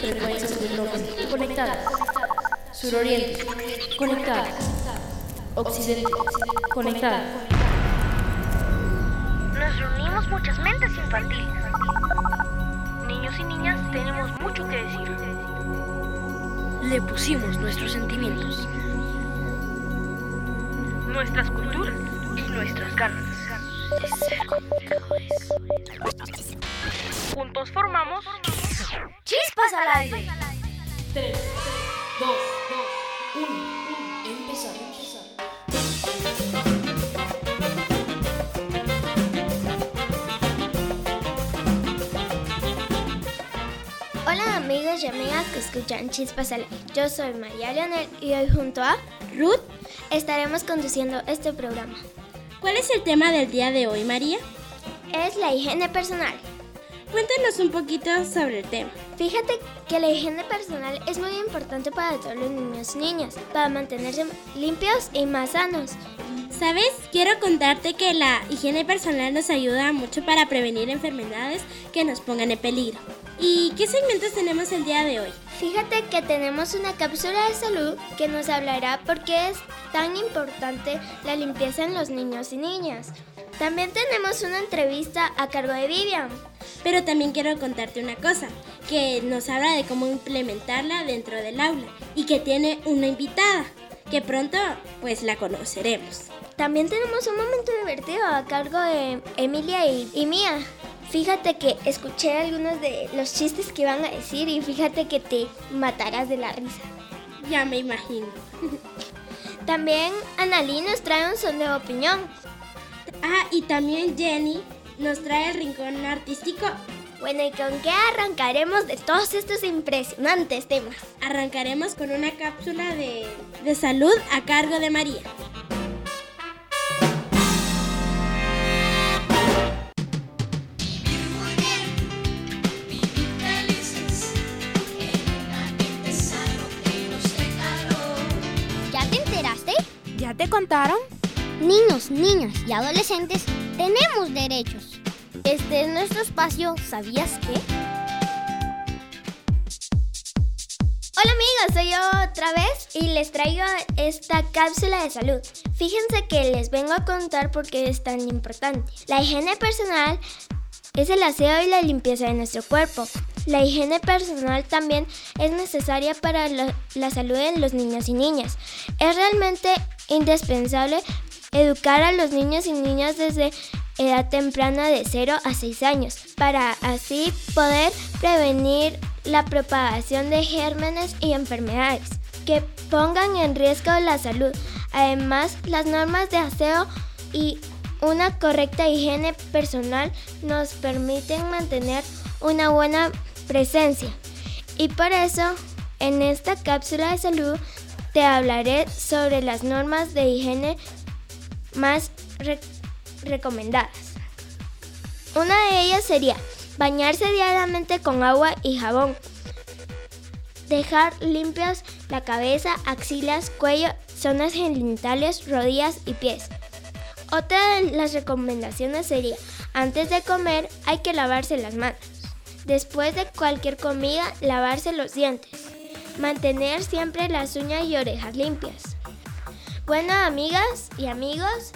frecuencias del norte, conectadas. Suroriente, conectada. Occidente, conectada. Nos reunimos muchas mentes infantiles. Niños y niñas tenemos mucho que decir. Le pusimos nuestros sentimientos, Nuestras culturas y nuestras ganas. Juntos formamos ¡Chispas al aire! 3, 2, 1, empezar. Hola amigos y amigas que escuchan Chispas al aire. Yo soy María Leonel y hoy junto a Ruth estaremos conduciendo este programa. ¿Cuál es el tema del día de hoy, María? Es la higiene personal. Cuéntanos un poquito sobre el tema. Fíjate que la higiene personal es muy importante para todos los niños y niñas, para mantenerse limpios y más sanos. ¿Sabes? Quiero contarte que la higiene personal nos ayuda mucho para prevenir enfermedades que nos pongan en peligro. ¿Y qué segmentos tenemos el día de hoy? Fíjate que tenemos una cápsula de salud que nos hablará por qué es tan importante la limpieza en los niños y niñas. También tenemos una entrevista a cargo de Vivian. Pero también quiero contarte una cosa, que nos habla de cómo implementarla dentro del aula y que tiene una invitada, que pronto pues la conoceremos. También tenemos un momento divertido a cargo de Emilia y, y Mía. Fíjate que escuché algunos de los chistes que iban a decir y fíjate que te matarás de la risa. Ya me imagino. También Analí nos trae un son de opinión. Ah, y también Jenny nos trae el rincón artístico. Bueno, ¿y con qué arrancaremos de todos estos impresionantes temas? Arrancaremos con una cápsula de, de salud a cargo de María. ¿Ya te contaron? Niños, niñas y adolescentes tenemos derechos. Este es nuestro espacio, ¿sabías qué? Hola amigos, soy yo otra vez y les traigo esta cápsula de salud. Fíjense que les vengo a contar por qué es tan importante. La higiene personal es el aseo y la limpieza de nuestro cuerpo. La higiene personal también es necesaria para la, la salud de los niños y niñas. Es realmente indispensable educar a los niños y niñas desde edad temprana de 0 a 6 años para así poder prevenir la propagación de gérmenes y enfermedades que pongan en riesgo la salud. Además, las normas de aseo y una correcta higiene personal nos permiten mantener una buena presencia. Y por eso, en esta cápsula de salud te hablaré sobre las normas de higiene más recomendadas. Una de ellas sería bañarse diariamente con agua y jabón. Dejar limpias la cabeza, axilas, cuello, zonas genitales, rodillas y pies. Otra de las recomendaciones sería, antes de comer hay que lavarse las manos. Después de cualquier comida, lavarse los dientes. Mantener siempre las uñas y orejas limpias. Bueno, amigas y amigos,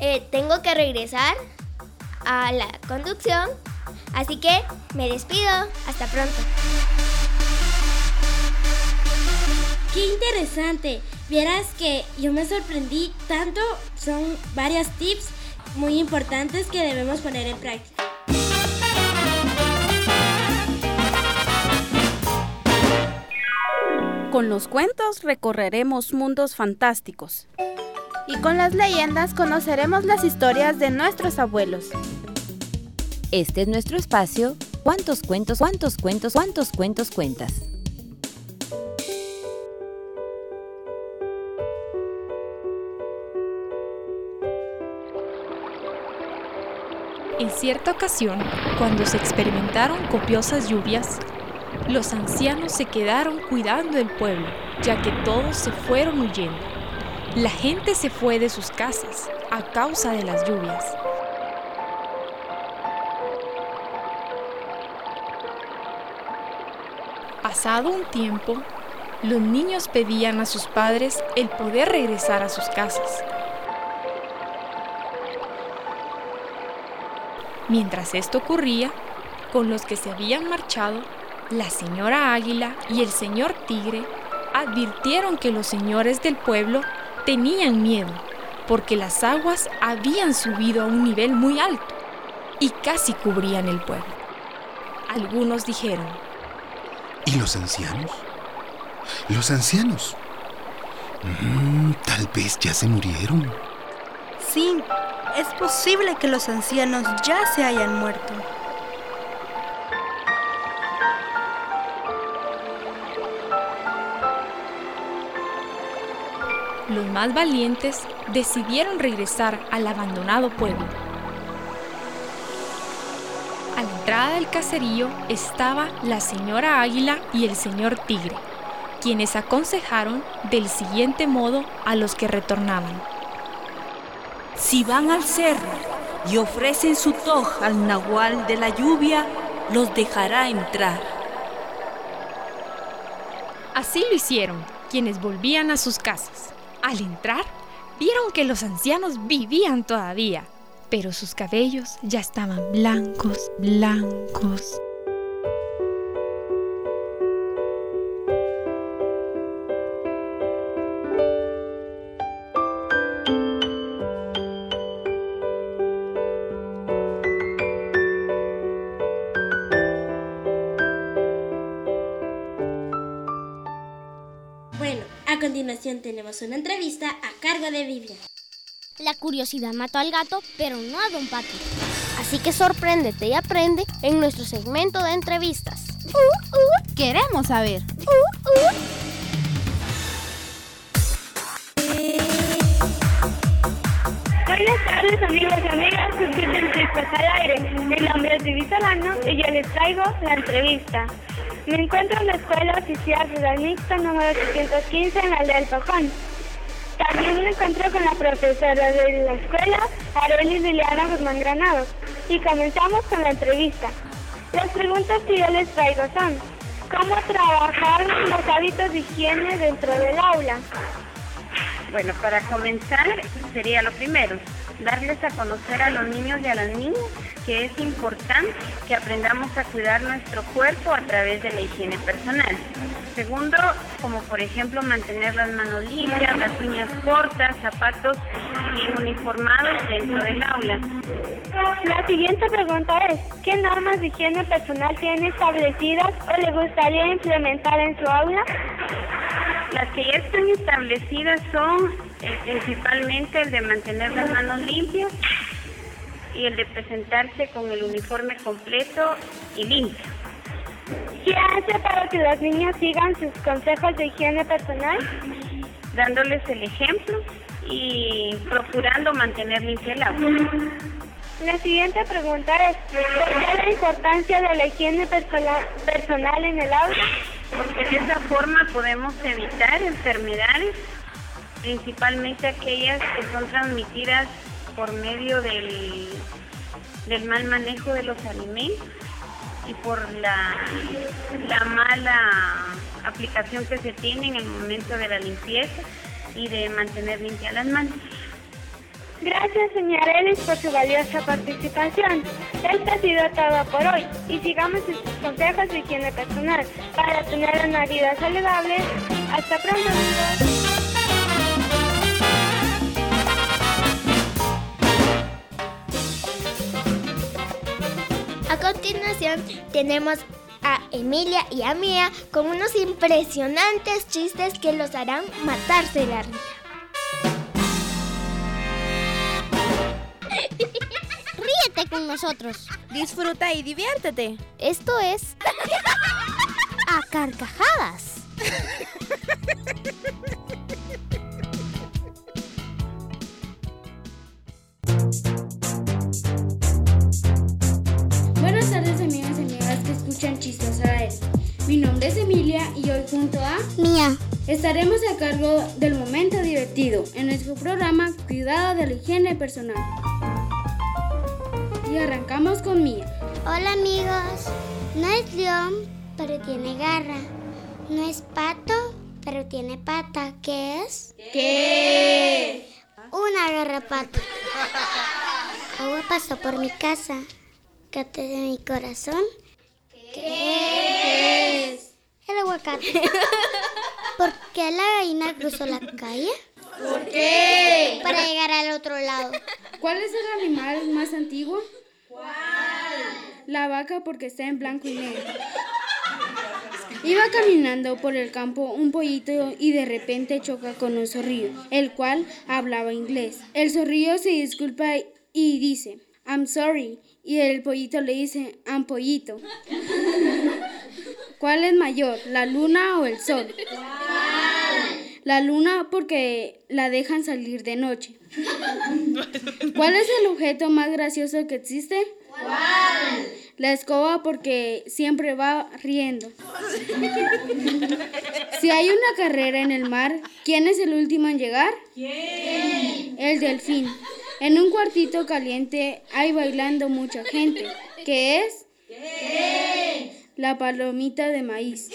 eh, tengo que regresar a la conducción, así que me despido. Hasta pronto. ¡Qué interesante! Vieras que yo me sorprendí tanto, son varios tips muy importantes que debemos poner en práctica. Con los cuentos recorreremos mundos fantásticos. Y con las leyendas conoceremos las historias de nuestros abuelos. Este es nuestro espacio. ¿Cuántos cuentos, cuántos cuentos, cuántos cuentos cuentas? En cierta ocasión, cuando se experimentaron copiosas lluvias, los ancianos se quedaron cuidando el pueblo, ya que todos se fueron huyendo. La gente se fue de sus casas a causa de las lluvias. Pasado un tiempo, los niños pedían a sus padres el poder regresar a sus casas. Mientras esto ocurría, con los que se habían marchado, la señora Águila y el señor Tigre advirtieron que los señores del pueblo tenían miedo porque las aguas habían subido a un nivel muy alto y casi cubrían el pueblo. Algunos dijeron, ¿Y los ancianos? Los ancianos. Mm, tal vez ya se murieron. Sí, es posible que los ancianos ya se hayan muerto. Los más valientes decidieron regresar al abandonado pueblo. A la entrada del caserío estaba la señora Águila y el señor Tigre, quienes aconsejaron del siguiente modo a los que retornaban. Si van al cerro y ofrecen su toj al nahual de la lluvia, los dejará entrar. Así lo hicieron quienes volvían a sus casas. Al entrar, vieron que los ancianos vivían todavía, pero sus cabellos ya estaban blancos, blancos. Continuación tenemos una entrevista a cargo de Vivian. La curiosidad mató al gato, pero no a Don Pato. Así que sorpréndete y aprende en nuestro segmento de entrevistas. Queremos saber. Buenas tardes amigos y amigas, Chispas al aire. Mi nombre es Vivi Solano y yo les traigo la entrevista. Me encuentro en la Escuela Oficial Rural Mixta número 815 en la aldea del Pajón. También me encuentro con la profesora de la escuela, Arelis Liliana Guzmán Granado, y comenzamos con la entrevista. Las preguntas que yo les traigo son, ¿cómo trabajar los hábitos de higiene dentro del aula? Bueno, para comenzar sería lo primero, darles a conocer a los niños y a las niñas que es importante que aprendamos a cuidar nuestro cuerpo a través de la higiene personal. Segundo, como por ejemplo mantener las manos limpias, las uñas cortas, zapatos bien uniformados dentro del aula. La siguiente pregunta es, ¿qué normas de higiene personal tiene establecidas o le gustaría implementar en su aula? Las que ya están establecidas son principalmente el de mantener las manos limpias y el de presentarse con el uniforme completo y limpio. ¿Qué hace para que los niños sigan sus consejos de higiene personal? Dándoles el ejemplo y procurando mantener limpia el agua. La siguiente pregunta es, ¿por qué la importancia de la higiene personal, personal en el aula? Porque de esa forma podemos evitar enfermedades, principalmente aquellas que son transmitidas por medio del, del mal manejo de los alimentos y por la, la mala aplicación que se tiene en el momento de la limpieza y de mantener limpias las manos. Gracias, señora Ellis, por su valiosa participación. Esto ha sido todo por hoy y sigamos sus consejos de higiene personal para tener una vida saludable. Hasta pronto. Continuación tenemos a Emilia y a Mía con unos impresionantes chistes que los harán matarse la risa. Ríete con nosotros. Disfruta y diviértete. Esto es a carcajadas. escuchan Chistos a él. Mi nombre es Emilia y hoy junto a Mía estaremos a cargo del momento divertido en nuestro programa Cuidado de la Higiene Personal. Y arrancamos con Mía. Hola amigos, no es León, pero tiene garra. No es pato, pero tiene pata. ¿Qué es? ¿Qué? Una garrapata. Agua pasó por mi casa. Cate de mi corazón. ¿Qué es? El aguacate. ¿Por qué la gallina cruzó la calle? ¿Por qué? Para llegar al otro lado. ¿Cuál es el animal más antiguo? ¿Cuál? La vaca porque está en blanco y negro. Iba caminando por el campo un pollito y de repente choca con un zorrillo, el cual hablaba inglés. El zorrillo se disculpa y dice, I'm sorry. Y el pollito le dice, I'm pollito. ¿Cuál es mayor, la luna o el sol? La luna porque la dejan salir de noche. ¿Cuál es el objeto más gracioso que existe? ¿Cuál? La escoba porque siempre va riendo. Si hay una carrera en el mar, ¿quién es el último en llegar? ¿Quién? El delfín. En un cuartito caliente hay bailando mucha gente. ¿Qué es? ¿Qué? La palomita de maíz.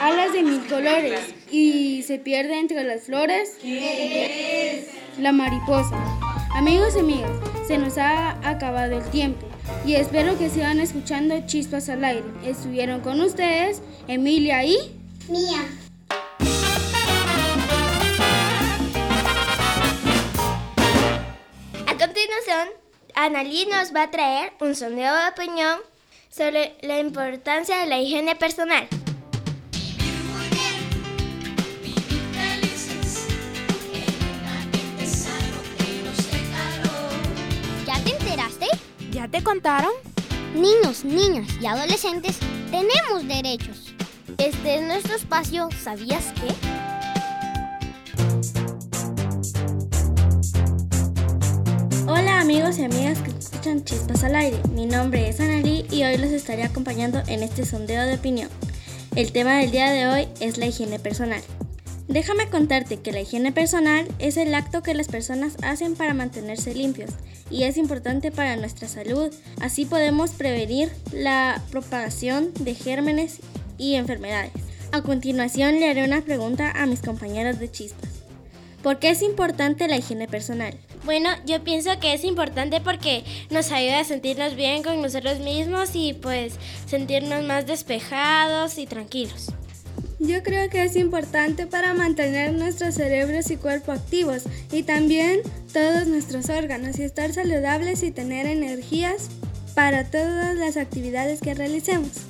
Alas de mil colores y se pierde entre las flores. ¿Qué es? La mariposa. Amigos y amigas, se nos ha acabado el tiempo y espero que sigan escuchando Chispas al aire. Estuvieron con ustedes Emilia y Mía. Annalí nos va a traer un sondeo de opinión sobre la importancia de la higiene personal. Felices en un ambiente sano que nos dé calor. ¿Ya te enteraste? ¿Ya te contaron? Niños, niñas y adolescentes tenemos derechos. Este es nuestro espacio, ¿sabías qué? Amigos y amigas que escuchan Chispas al aire. Mi nombre es Analí y hoy los estaré acompañando en este sondeo de opinión. El tema del día de hoy es la higiene personal. Déjame contarte que la higiene personal es el acto que las personas hacen para mantenerse limpios y es importante para nuestra salud. Así podemos prevenir la propagación de gérmenes y enfermedades. A continuación le haré una pregunta a mis compañeros de chispas. ¿Por qué es importante la higiene personal? Bueno, yo pienso que es importante porque nos ayuda a sentirnos bien con nosotros mismos y pues sentirnos más despejados y tranquilos. Yo creo que es importante para mantener nuestros cerebros y cuerpo activos y también todos nuestros órganos y estar saludables y tener energías para todas las actividades que realicemos.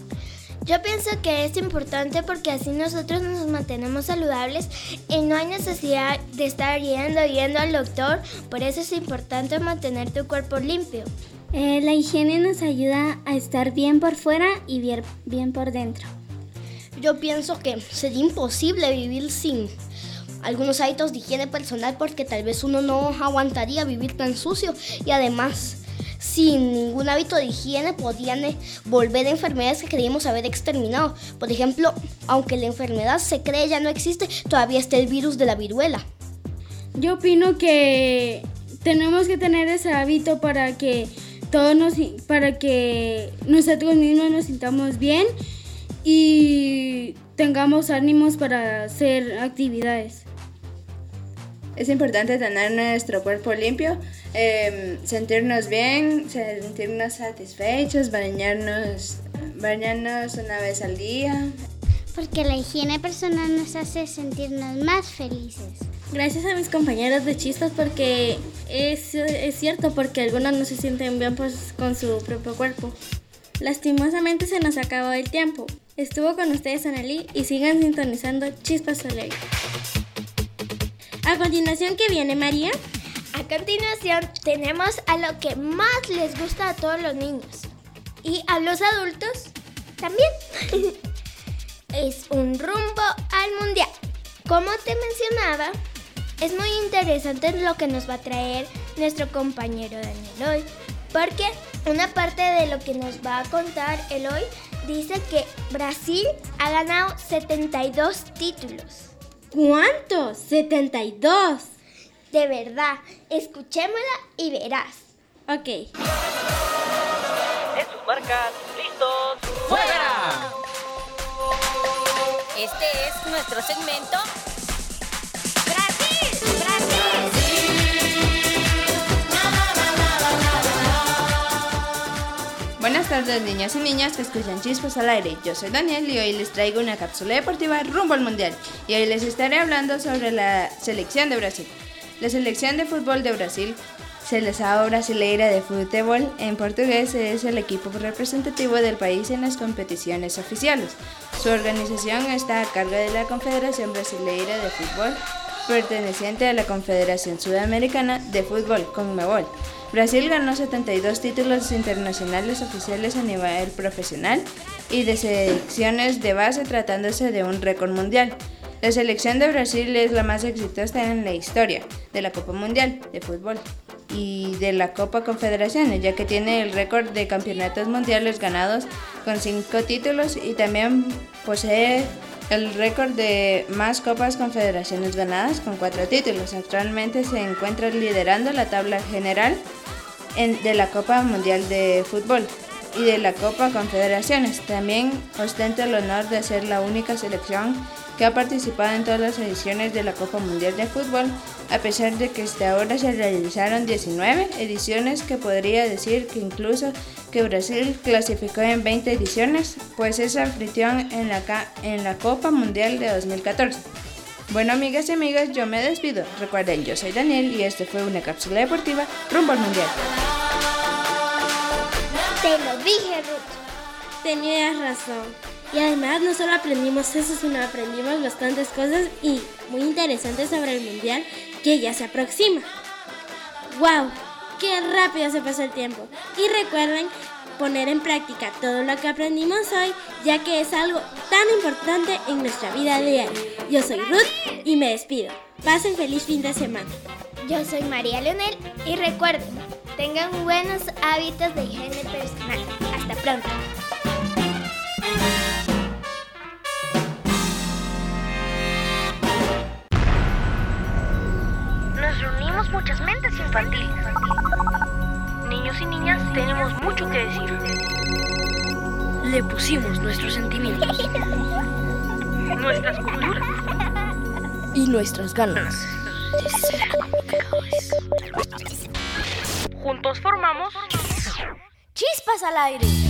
Yo pienso que es importante porque así nosotros nos mantenemos saludables y no hay necesidad de estar yendo yendo al doctor. Por eso es importante mantener tu cuerpo limpio. Eh, la higiene nos ayuda a estar bien por fuera y bien, bien por dentro. Yo pienso que sería imposible vivir sin algunos hábitos de higiene personal porque tal vez uno no aguantaría vivir tan sucio y además sin ningún hábito de higiene podían eh, volver enfermedades que creíamos haber exterminado. Por ejemplo, aunque la enfermedad se cree ya no existe, todavía está el virus de la viruela. Yo opino que tenemos que tener ese hábito para que todos nos, para que nosotros mismos nos sintamos bien y tengamos ánimos para hacer actividades. Es importante tener nuestro cuerpo limpio, eh, sentirnos bien, sentirnos satisfechos, bañarnos, bañarnos una vez al día. Porque la higiene personal nos hace sentirnos más felices. Gracias a mis compañeros de chispas porque es, es cierto, porque algunos no se sienten bien pues, con su propio cuerpo. Lastimosamente se nos acabó el tiempo. Estuvo con ustedes Analí y sigan sintonizando Chispas Soleil. A continuación, ¿qué viene María? A continuación tenemos a lo que más les gusta a todos los niños y a los adultos también. es un rumbo al mundial. Como te mencionaba, es muy interesante lo que nos va a traer nuestro compañero Daniel hoy, porque una parte de lo que nos va a contar él hoy dice que Brasil ha ganado 72 títulos. ¿Cuánto? 72. De verdad, escuchémosla y verás. Ok. En sus marcas, listos, fuera. Este es nuestro segmento tardes niñas y niñas que escuchan Chispas al aire. Yo soy Daniel y hoy les traigo una cápsula deportiva rumbo al mundial. Y hoy les estaré hablando sobre la selección de Brasil. La selección de fútbol de Brasil, Seleção Brasileira de Fútbol en portugués, es el equipo representativo del país en las competiciones oficiales. Su organización está a cargo de la Confederación Brasileira de Fútbol, perteneciente a la Confederación Sudamericana de Fútbol, CONMEBOL. Brasil ganó 72 títulos internacionales oficiales a nivel profesional y de selecciones de base tratándose de un récord mundial. La selección de Brasil es la más exitosa en la historia de la Copa Mundial de Fútbol y de la Copa Confederaciones, ya que tiene el récord de campeonatos mundiales ganados con 5 títulos y también posee el récord de más Copas Confederaciones ganadas con 4 títulos. Actualmente se encuentra liderando la tabla general en- de la Copa Mundial de Fútbol y de la Copa Confederaciones. También ostenta el honor de ser la única selección que ha participado en todas las ediciones de la Copa Mundial de Fútbol, a pesar de que hasta ahora se realizaron 19 ediciones que podría decir que incluso que Brasil clasificó en 20 ediciones, pues es anfitrión en la, en la Copa Mundial de 2014. Bueno, amigas y amigas, yo me despido. Recuerden, yo soy Daniel y este fue una cápsula deportiva rumbo al mundial. Te lo dije, Ruth. Tenías razón. Y además no solo aprendimos eso, sino aprendimos bastantes cosas y muy interesantes sobre el mundial que ya se aproxima. ¡Wow! ¡Qué rápido se pasó el tiempo! Y recuerden poner en práctica todo lo que aprendimos hoy, ya que es algo tan importante en nuestra vida diaria. Yo soy Ruth y me despido. Pasen feliz fin de semana. Yo soy María Leonel y recuerden, tengan buenos hábitos de higiene personal. Hasta pronto. Le pusimos nuestros sentimientos Nuestras culturas. y nuestras ganas. Juntos formamos Chispas al aire.